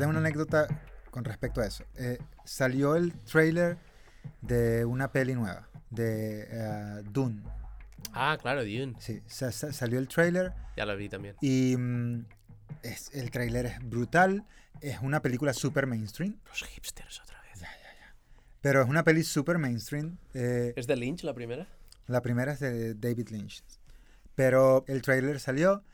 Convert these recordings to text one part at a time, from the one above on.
tengo una anécdota con respecto a eso. Eh, salió el trailer de una peli nueva, de eh, Dune. Ah, claro, Dune. Sí, sa- sa- salió el trailer Ya lo vi también. y mm, es, el trailer es brutal. Es una película super mainstream, Los hipsters otra vez. pero es una peli super mainstream. Eh, ¿Es de Lynch la primera? la primera es de David Lynch. Pero el trailer salió,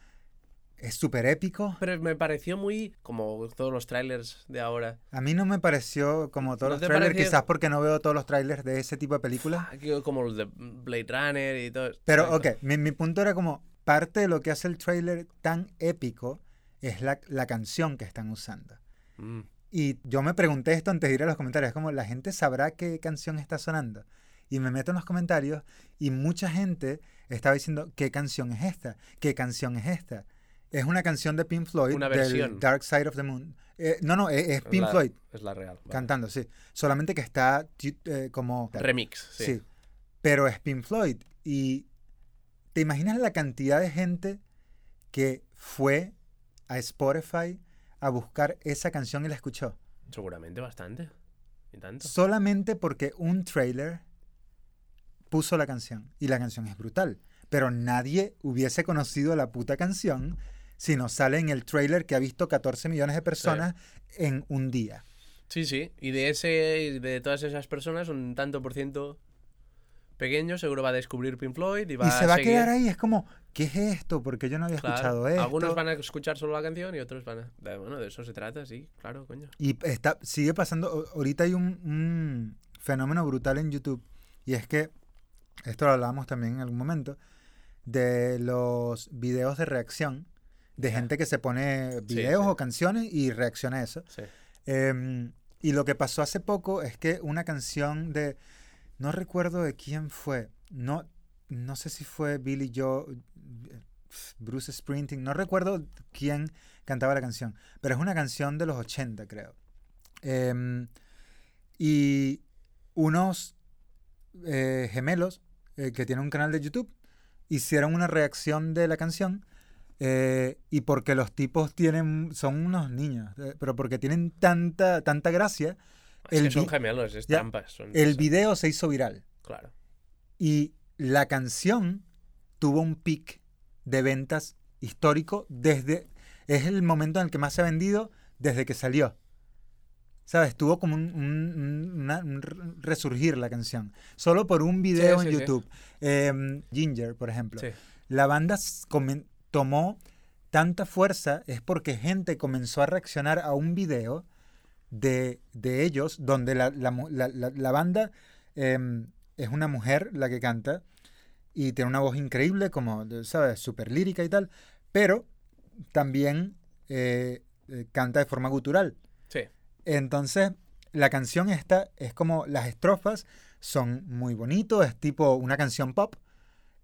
es súper épico. Pero me pareció muy como todos los trailers de ahora. A mí no me pareció como todos ¿No los trailers, pareció- quizás porque no veo todos los trailers de ese tipo de películas. Ah, Como los de Blade Runner y todo. Pero, ok, mi, mi punto era como, parte de lo que hace el trailer tan épico es la, la canción que están usando. Mm. Y yo me pregunté esto antes de ir a los comentarios, como, ¿la gente sabrá qué canción está sonando? Y me meto en los comentarios y mucha gente estaba diciendo, ¿qué canción es esta? ¿Qué canción es esta? Es una canción de Pink Floyd, Una del versión. Dark Side of the Moon. Eh, no, no, es, es Pink La- Floyd Es la real. vale. cantando, sí. Solamente que está eh, como... Remix, sí. Sí. Pero es Pink Floyd. Y te imaginas la cantidad de gente que fue a Spotify a buscar esa canción y la escuchó. Seguramente bastante. Y tanto. Solamente porque un trailer puso la canción. Y la canción es brutal. Pero nadie hubiese conocido la puta canción si no sale en el trailer que ha visto 14 millones de personas en un día. Sí, sí. Y de ese, de todas esas personas, un tanto por ciento pequeño seguro va a descubrir Pink Floyd y va y se va a quedar ahí. Es como, ¿qué es esto? Porque yo no había Claro. escuchado esto. Algunos van a escuchar solo la canción y otros van a. Bueno, de eso se trata, sí, claro, coño. Y está, sigue pasando, ahorita hay un, un fenómeno brutal en YouTube, y es que, esto lo hablábamos también en algún momento, de los videos de reacción, de gente que se pone videos sí. o canciones y reacciona a eso. Sí. Em, y lo que pasó hace poco es que una canción de, no recuerdo de quién fue, no, no sé si fue Billy Joe, Bruce Sprinting, no recuerdo quién cantaba la canción, pero es una canción de los 80 creo. Em, y unos eh, gemelos eh, que tienen un canal de YouTube hicieron una reacción de la canción eh, y porque los tipos tienen son unos niños, eh, pero porque tienen tanta tanta gracia, Es El que son gemelos, es Ya. trampas. son- el son- video se hizo viral Claro. y la canción tuvo un pic de ventas histórico desde es el momento en el que más se ha vendido desde que salió. ¿Sabes? Tuvo como un, un- un- una- un re- resurgir la canción. Solo por un video Sí, en sí, sí. YouTube. Em, Ginger, por ejemplo. La banda tomó tanta fuerza es porque gente comenzó a reaccionar a un video de, de ellos donde la, la la- banda em, es una mujer la que canta y tiene una voz increíble, como, ¿sabes? Súper lírica y tal, pero también eh, eh, canta de forma gutural. Sí. Entonces, la canción esta es como las estrofas son muy bonitos, es tipo una canción pop,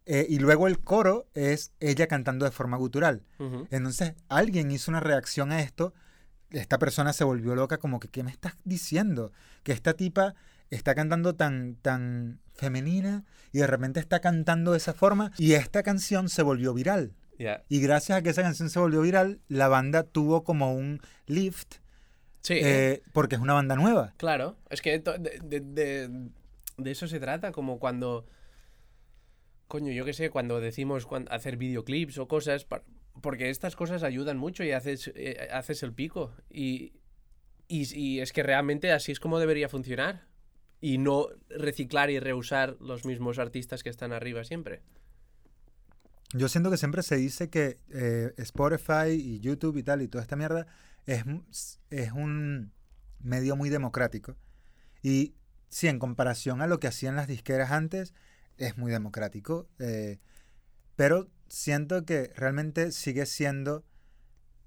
eh, y luego el coro es ella cantando de forma gutural. Entonces, alguien hizo una reacción a esto, esta persona se volvió loca como que, ¿qué me estás diciendo? Que esta tipa está cantando tan, tan femenina y de repente está cantando de esa forma y esta canción se volvió viral. Ya. Y gracias a que esa canción se volvió viral, la banda tuvo como un lift Sí. eh, porque es una banda nueva. Claro, es que de- de- de eso se trata, como cuando, coño, yo qué sé, cuando decimos cuan- hacer videoclips o cosas, porque estas cosas ayudan mucho y haces, eh, el pico. Y, es que realmente así es como debería funcionar. Y no reciclar y reusar los mismos artistas que están arriba siempre. Yo siento que siempre se dice que eh, Spotify y YouTube y tal y toda esta mierda es, es un medio muy democrático. Y sí, en comparación a lo que hacían las disqueras antes, es muy democrático. eh, pero siento que realmente sigue siendo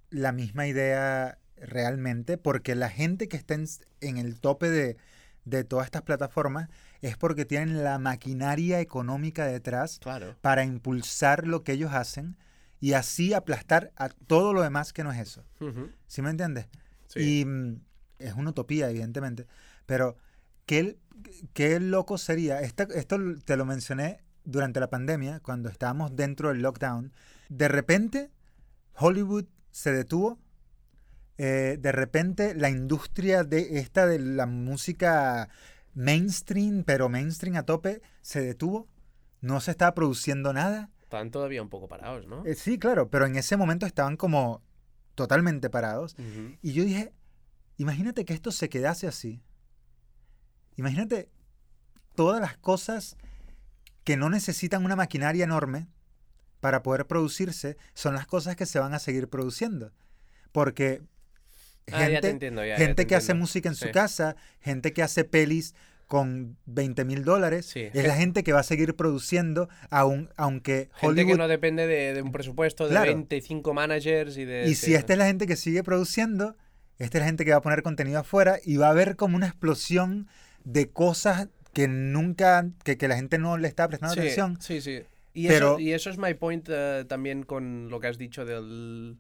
la misma idea realmente, porque la gente que está en, en el tope de, de todas estas plataformas es porque tienen la maquinaria económica detrás Claro. para impulsar lo que ellos hacen y así aplastar a todo lo demás que no es eso. ¿Sí me entiendes? Sí. Y mm, es una utopía, evidentemente. Pero, ¿qué, qué loco sería? Esta- esto te lo mencioné durante la pandemia, cuando estábamos dentro del lockdown. De repente, Hollywood se detuvo eh, de repente la industria de esta de la música mainstream, pero mainstream a tope, se detuvo. No se estaba produciendo nada. Estaban todavía un poco parados, ¿no? Eh, sí, claro, pero en ese momento estaban como totalmente parados. Y yo dije, imagínate que esto se quedase así. Imagínate todas las cosas que no necesitan una maquinaria enorme para poder producirse, son las cosas que se van a seguir produciendo. Porque Ah, ya gente, entiendo, ya, ya gente te que hace música en su casa, gente que hace pelis con 20 mil dólares, Sí, es la gente que va a seguir produciendo, aun- aunque Gente Hollywood... que no depende de, de un presupuesto de Claro. 25 managers y de... Y sí. si esta es la gente que sigue produciendo, esta es la gente que va a poner contenido afuera y va a haber como una explosión de cosas que nunca, que, que la gente no le está prestando sí, atención. Sí, sí. Y, Pero- eso, y eso es my point eh, también con lo que has dicho del,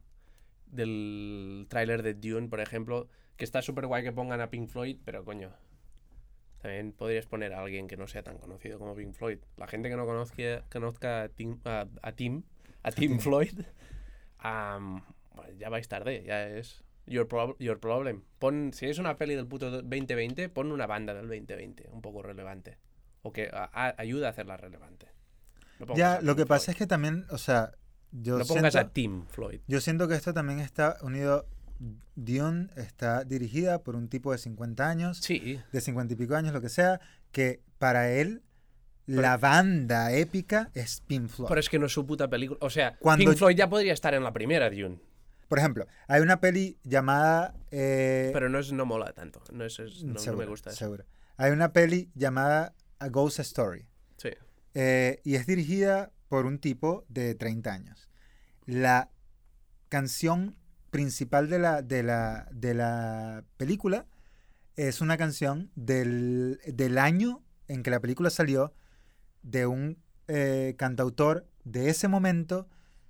del tráiler de Dune, por ejemplo, que está súper guay que pongan a Pink Floyd, pero coño, también podrías poner a alguien que no sea tan conocido como Pink Floyd. La gente que no conozca, conozca a, Tim, a, a Tim, a Tim Floyd, ya vais tarde, ya es your, prob- your problem. Pon, si es una peli del puto 2020, pon una banda del 2020, un poco relevante. O que a- a- ayuda a hacerla relevante. No Ya, lo que pasa Floyd. es que también, o sea, yo, No pongas siento, a Tim Floyd. yo siento que esto también está unido. Dune está dirigida por un tipo de 50 años, Sí, de 50 y pico años, lo que sea, que para él la banda épica es Pink Floyd. pero es que no es su puta película. O sea, Cuando- Pink Floyd ya podría estar en la primera Dune, Por ejemplo, hay una peli llamada... eh, pero no, es, no mola tanto. No, es, es- no- no, me seguro, gusta eso. seguro. Hay una peli llamada A Ghost Story. Sí. eh, y es dirigida por un tipo de 30 años. La canción principal de la, de la, de la película es una canción del, del año en que la película salió de un eh, cantautor de ese momento,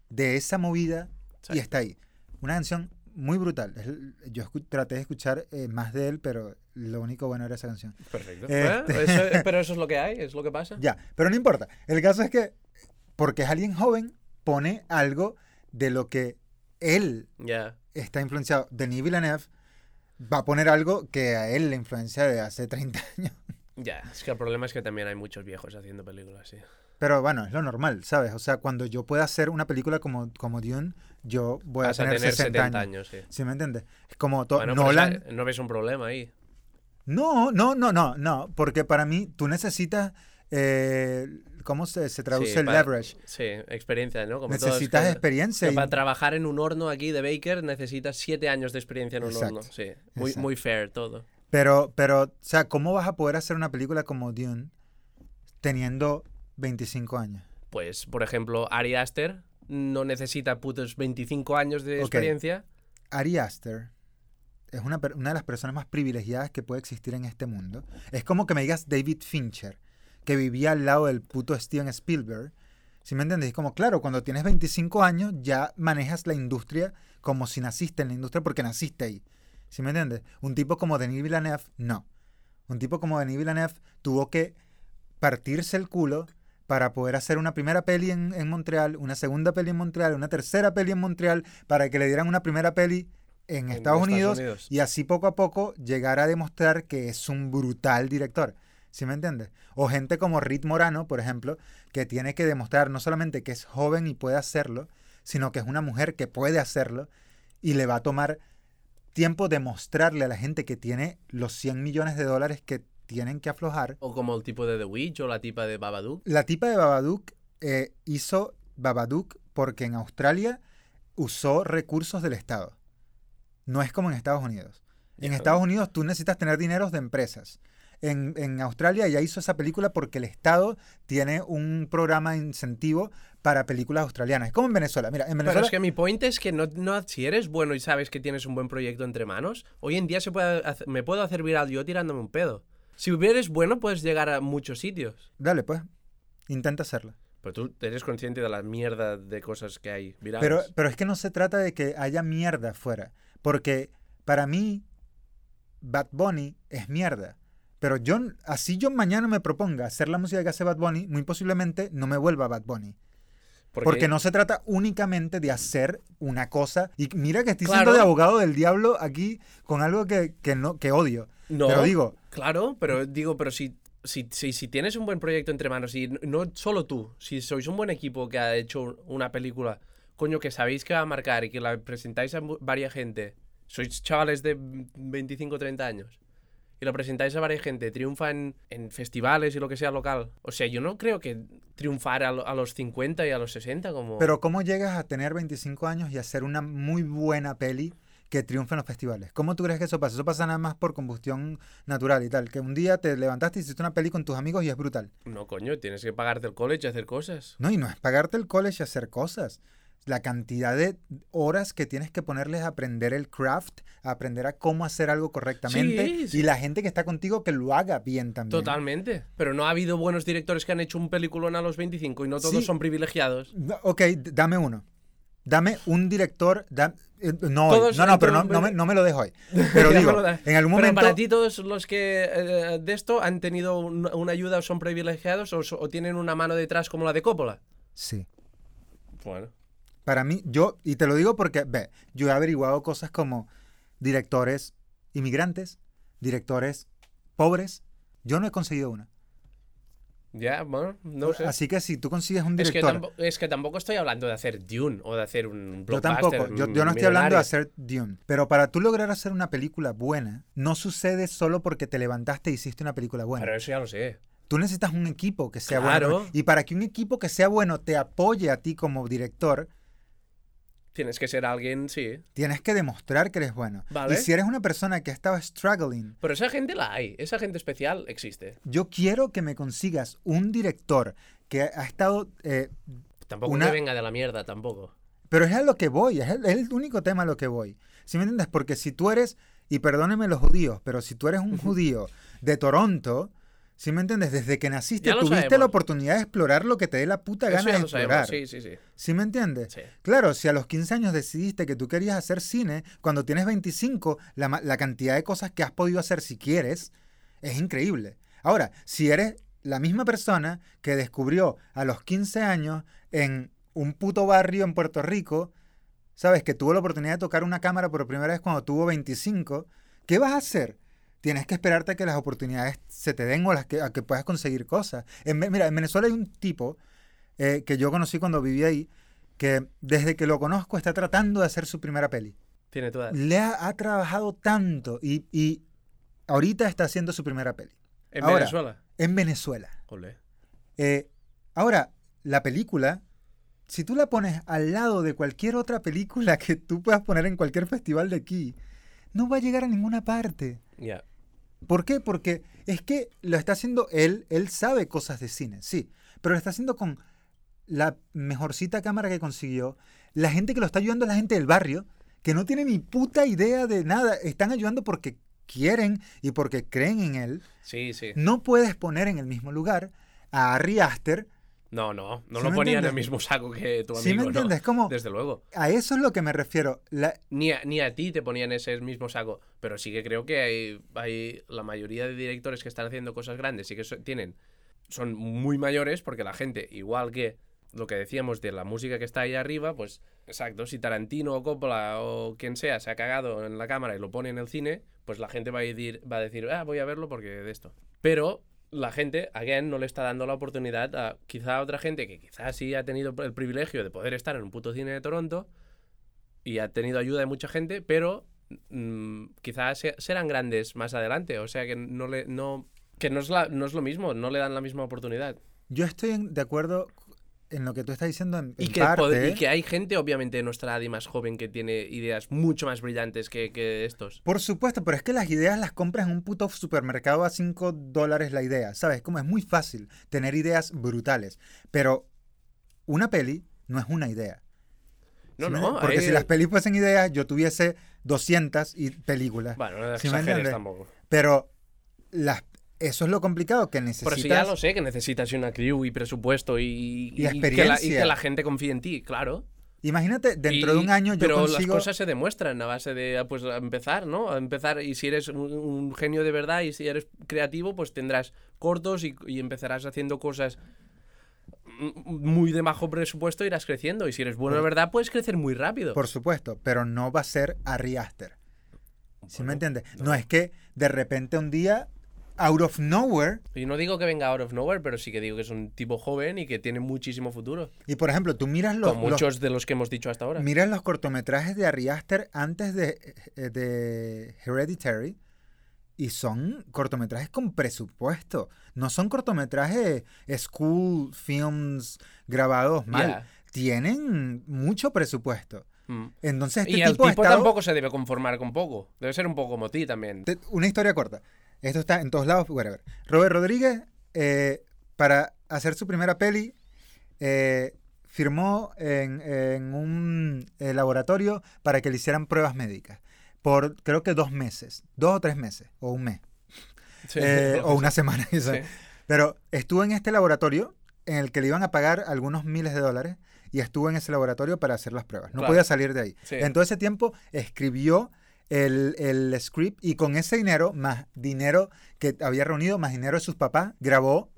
de esa movida, y Sí. está ahí. Una canción muy brutal. Yo traté de escuchar eh, más de él, pero lo único bueno era esa canción. Perfecto. Este- eso- pero eso es lo que hay, es lo que pasa. Ya, pero no importa. El caso es que, porque es alguien joven, pone algo de lo que él Ya. está influenciado. Denis Villeneuve va a poner algo que a él le influencia de hace 30 años. Ya, es que el problema es que también hay muchos viejos haciendo películas, sí. Pero bueno, es lo normal, ¿sabes? O sea, cuando yo pueda hacer una película como, como Dune, yo voy a a tener, tener 60 70 años. años, sí. ¿Sí me entiendes? Es como to- Bueno, pero Nolan. esa- no ves un problema ahí. No, no, no, no, no. Porque para mí tú necesitas. eh, ¿Cómo se, se traduce Sí, el para- leverage? Sí, experiencia, ¿no? Como Necesitas experiencia. que y- para trabajar en un horno aquí de Baker necesitas siete años de experiencia en un Exacto, horno. Sí, muy, exacto. muy fair todo. Pero, pero, o sea, ¿cómo vas a poder hacer una película como Dune teniendo 25 años? Pues, por ejemplo, Ari Aster no necesita putos 25 años de experiencia. Ari Aster es una, una de las personas más privilegiadas que puede existir en este mundo. Es como que me digas David Fincher, que vivía al lado del puto Steven Spielberg. ¿Sí me entiendes? Es como, claro, cuando tienes 25 años ya manejas la industria como si naciste en la industria porque naciste ahí. ¿Sí me entiendes? Un tipo como Denis Villeneuve, no. Un tipo como Denis Villeneuve tuvo que partirse el culo para poder hacer una primera peli en, en Montreal, una segunda peli en Montreal, una tercera peli en Montreal, para que le dieran una primera peli en, en Estados, Unidos, y así poco a poco llegar a demostrar que es un brutal director. ¿Sí me entiendes? O gente como Rit Morano, por ejemplo, que tiene que demostrar no solamente que es joven y puede hacerlo, sino que es una mujer que puede hacerlo y le va a tomar tiempo demostrarle a la gente que tiene los 100 millones de dólares que tienen que aflojar. O como el tipo de The Witch o la tipa de Babadook. La tipa de Babadook eh, hizo Babadook porque en Australia usó recursos del Estado. No es como en Estados Unidos. En. Estados Unidos tú necesitas tener dineros de empresas. En, en Australia ya hizo esa película porque el Estado tiene un programa de incentivo para películas australianas. Es como en Venezuela. Mira, en Pero Venezuela... es que mi point es que no, no, si eres bueno y sabes que tienes un buen proyecto entre manos, hoy en día se puede hacer- me puedo hacer viral yo tirándome un pedo. Si eres bueno, puedes llegar a muchos sitios. Dale, pues. Intenta hacerlo. Pero tú eres consciente de la mierda de cosas que hay virales. Pero, pero es que no se trata de que haya mierda afuera. Porque para mí, Bad Bunny es mierda. Pero yo, así yo mañana me proponga hacer la música que hace Bad Bunny, muy posiblemente no me vuelva Bad Bunny. Porque, no se trata únicamente de hacer una cosa. Y mira que estoy Claro. siendo de abogado del diablo aquí con algo que, que no, que odio. No, Pero digo, claro, pero digo, pero si, si, si, si tienes un buen proyecto entre manos y no solo tú, si sois un buen equipo que ha hecho una película, coño, que sabéis que va a marcar y que la presentáis a varias gente, sois chavales de 25 o 30 años, y lo presentáis a varias gente, triunfa en, en festivales y lo que sea local. O sea, yo no creo que triunfar a, lo- a los 50 y a los 60 como... pero ¿cómo llegas a tener 25 años y hacer una muy buena peli que triunfe en los festivales? ¿Cómo tú crees que eso pasa? Eso pasa nada más por combustión natural y tal. Que un día te levantaste y hiciste una peli con tus amigos y es brutal. No, coño, tienes que pagarte el college y hacer cosas. No, y no es pagarte el college y hacer cosas. La cantidad de horas que tienes que ponerles a aprender el craft, a aprender a cómo hacer algo correctamente. Sí, sí. Y la gente que está contigo que lo haga bien también. Totalmente. Pero no ha habido buenos directores que han hecho un peliculón a los 25 y no todos Sí. son privilegiados. Ok, dame uno. Dame un director. da- eh, no. Todos no, no, pero no, me, no me lo dejo hoy. Pero digo, en algún Pero momento. para ti todos los que eh, de esto han tenido un- una ayuda o son privilegiados o tienen una mano detrás como la de Coppola. Sí. Bueno. Para mí, yo, y te lo digo porque, ve, yo he averiguado cosas como directores inmigrantes, directores pobres. Yo no he conseguido una. Ya, bueno, no sé. Así que si tú consigues un Es que, director. es que tampoco estoy hablando de hacer Dune o de hacer un Yo blockbuster tampoco, yo, yo no estoy hablando de hacer Dune. Pero para tú lograr hacer una película buena, no sucede solo porque te levantaste y hiciste una película buena. Pero eso ya lo sé. Tú necesitas un equipo que sea Claro. bueno. Y para que un equipo que sea bueno te apoye a ti como director, Tienes que ser alguien, sí. tienes que demostrar que eres bueno. Vale. Y si eres una persona que ha estado struggling, Pero esa gente la hay. Esa gente especial existe. yo quiero que me consigas un director que ha estado... eh, Tampoco Una- que venga de la mierda, tampoco. pero es a lo que voy, es el, es el único tema a lo que voy. ¿Sí me entiendes? Porque si tú eres, y perdónenme los judíos, pero si tú eres un judío de Toronto, ¿sí me entiendes? Desde que naciste tuviste la oportunidad de explorar lo que te dé la puta gana de lo explorar. Sí, sí, sí. ¿Sí me entiendes? sí. Claro, si a los 15 años decidiste que tú querías hacer cine, cuando tienes 25, la, la cantidad de cosas que has podido hacer si quieres es increíble. Ahora, si eres la misma persona que descubrió a los 15 años en un puto barrio en Puerto Rico, sabes, que tuvo la oportunidad de tocar una cámara por primera vez cuando tuvo 25, ¿qué vas a hacer? Tienes que esperarte a que las oportunidades se te den o las que, a que puedas conseguir cosas. En, mira, en Venezuela hay un tipo eh, que yo conocí cuando vivía ahí, que desde que lo conozco está tratando de hacer su primera peli. Tiene toda. Le ha, ha trabajado tanto y, y ahorita está haciendo su primera peli. En Ahora. Venezuela. En Venezuela. Ole. Eh, ahora, la película, si tú la pones al lado de cualquier otra película que tú puedas poner en cualquier festival de aquí, no va a llegar a ninguna parte. Ya. ¿Por qué? Porque es que lo está haciendo él, él sabe cosas de cine, sí, pero lo está haciendo con la mejorcita cámara que consiguió, la gente que lo está ayudando es la gente del barrio, que no tiene ni puta idea de nada, están ayudando porque quieren y porque creen en él. Sí, sí. No puedes poner en el mismo lugar a Ari Aster, No, no. No ¿Sí lo ponía en el mismo saco que tu amigo. ¿sí me ¿no? entiendes? Como, Desde luego. a eso es lo que me refiero. La- Ni a, ni a ti te ponían ese mismo saco. Pero sí que creo que hay, hay la mayoría de directores que están haciendo cosas grandes y que so- tienen. Son muy mayores porque la gente, igual que lo que decíamos de la música que está ahí arriba, pues exacto, si Tarantino o Coppola o quien sea se ha cagado en la cámara y lo pone en el cine, pues la gente va a decir, va a decir ah, voy a verlo porque de esto. Pero la gente, again, no le está dando la oportunidad a quizá a otra gente que quizás sí ha tenido el privilegio de poder estar en un puto cine de Toronto y ha tenido ayuda de mucha gente, pero mm, quizás se- serán grandes más adelante. O sea que no le no que no es, la- no es lo mismo, no le dan la misma oportunidad. yo estoy de acuerdo en lo que tú estás diciendo en, Y en que, parte. y que hay gente, obviamente, de nuestra edad y más joven que tiene ideas mucho más brillantes que, que estos. Por supuesto, pero es que las ideas las compras en un puto supermercado a 5 dólares la idea, ¿sabes? Como es muy fácil tener ideas brutales, pero una peli no es una idea. No, ¿sí me no? Porque hay- si las pelis fuesen ideas, yo tuviese 200 y películas. Bueno, no ¿Sí exageres tampoco. Pero las, eso es lo complicado, que necesitas... Pero si ya lo sé, que necesitas una crew y presupuesto y, Y que la, y experiencia. que la gente confíe en ti, claro. Imagínate, dentro Y- de un año yo pero consigo... las cosas se demuestran a base de ah, pues a empezar, ¿no? A empezar y si eres un, un genio de verdad y si eres creativo, pues tendrás cortos y, y empezarás haciendo cosas muy de bajo presupuesto irás creciendo. Y si eres bueno de verdad, puedes crecer muy rápido. Por supuesto, pero no va a ser Ari Aster. ¿Sí me entiendes? no. No. es que de repente un día, out of nowhere, Yo no digo que venga out of nowhere, pero sí que digo que es un tipo joven y que tiene muchísimo futuro. y por ejemplo, tú miras los, Con los- muchos de los que hemos dicho hasta ahora. miras los cortometrajes de Ari Aster antes de, eh, de Hereditary y son cortometrajes con presupuesto. No son cortometrajes school films grabados mal. Ya. Tienen mucho presupuesto. Mm. Entonces este y el tipo, tipo, estado- tampoco se debe conformar con poco. Debe ser un poco como ti también. Una historia corta. Esto está en todos lados. whatever. Robert Rodríguez, eh, para hacer su primera peli, eh, firmó en, en un eh, laboratorio para que le hicieran pruebas médicas. Por creo que dos meses. Dos o tres meses. O un mes. Sí, eh, o una semana. Sí. Pero estuvo en este laboratorio en el que le iban a pagar algunos miles de dólares y estuvo en ese laboratorio para hacer las pruebas. No Claro. podía salir de ahí. Sí. En todo ese tiempo escribió el, el script y con ese dinero, más dinero que había reunido, más dinero de sus papás, grabó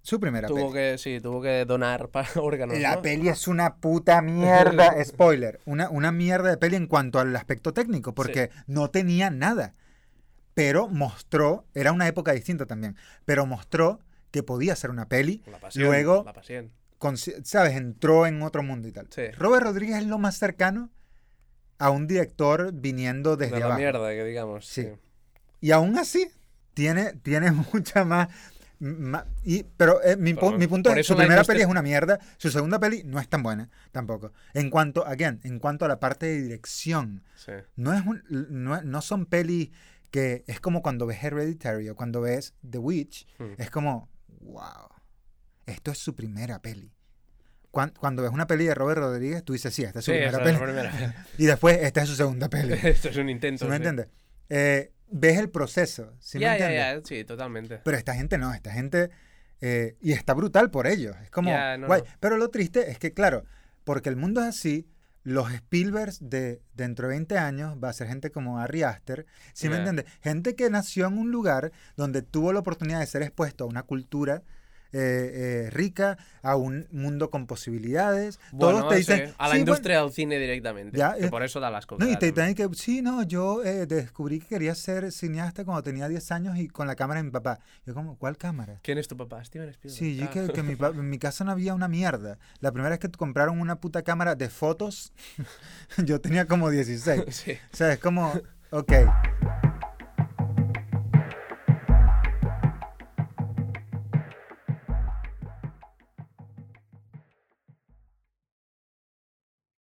su primera Tuvo peli. que, sí, tuvo que donar para órganos. La ¿no? peli es una puta mierda, spoiler, una, una mierda de peli en cuanto al aspecto técnico, porque no tenía nada. Pero mostró, era una época distinta también, pero mostró que podía ser una peli La pasión. Luego- La pasión. consi- ¿sabes? Entró en otro mundo y tal. Sí. Robert Rodríguez es lo más cercano a un director viniendo desde de la abajo. mierda, que digamos. Sí. Sí. Y aún así, tiene, tiene mucha más... ma- y, pero eh, mi, Pero mi punto es, su primera industria- peli es una mierda, su segunda peli no es tan buena tampoco. En cuanto, again, en cuanto a la parte de dirección, sí. no, es un- no, no son pelis que es como cuando ves Hereditary o cuando ves The Witch, Hmm. es como, wow, esto es su primera peli. Cuan- Cuando, ves una peli de Robert Rodríguez, tú dices, sí, esta es su Sí, primera peli. primera. Y después, esta es su segunda peli. Esto es un intento. ¿Sí me entiendes? Eh, ves el proceso, ¿sí me ya, ya, entiendes? ya, sí, totalmente. Pero esta gente no, esta gente... eh, y está brutal por ellos. Es como... No, guay. no. Pero lo triste es que, claro, porque el mundo es así, los Spielbergs de dentro de 20 años va a ser gente como Ari Aster. ¿Sí me entiendes? Gente que nació en un lugar donde tuvo la oportunidad de ser expuesto a una cultura eh, eh, rica, a un mundo con posibilidades. Bueno, Todos te dicen... sí, a la "Sí, bueno". industria del cine directamente. Ya, que eh, por eso da las cosas. No, y te que, sí, no, yo eh, descubrí que quería ser cineasta cuando tenía 10 años y con la cámara de mi papá. Yo como, ¿cuál cámara? ¿Quién es tu papá? Steven Spielberg. Sí, yo que, que mi en mi casa no había una mierda. La primera vez que compraron una puta cámara de fotos, yo tenía como 16. sí. O sea, es como, ok,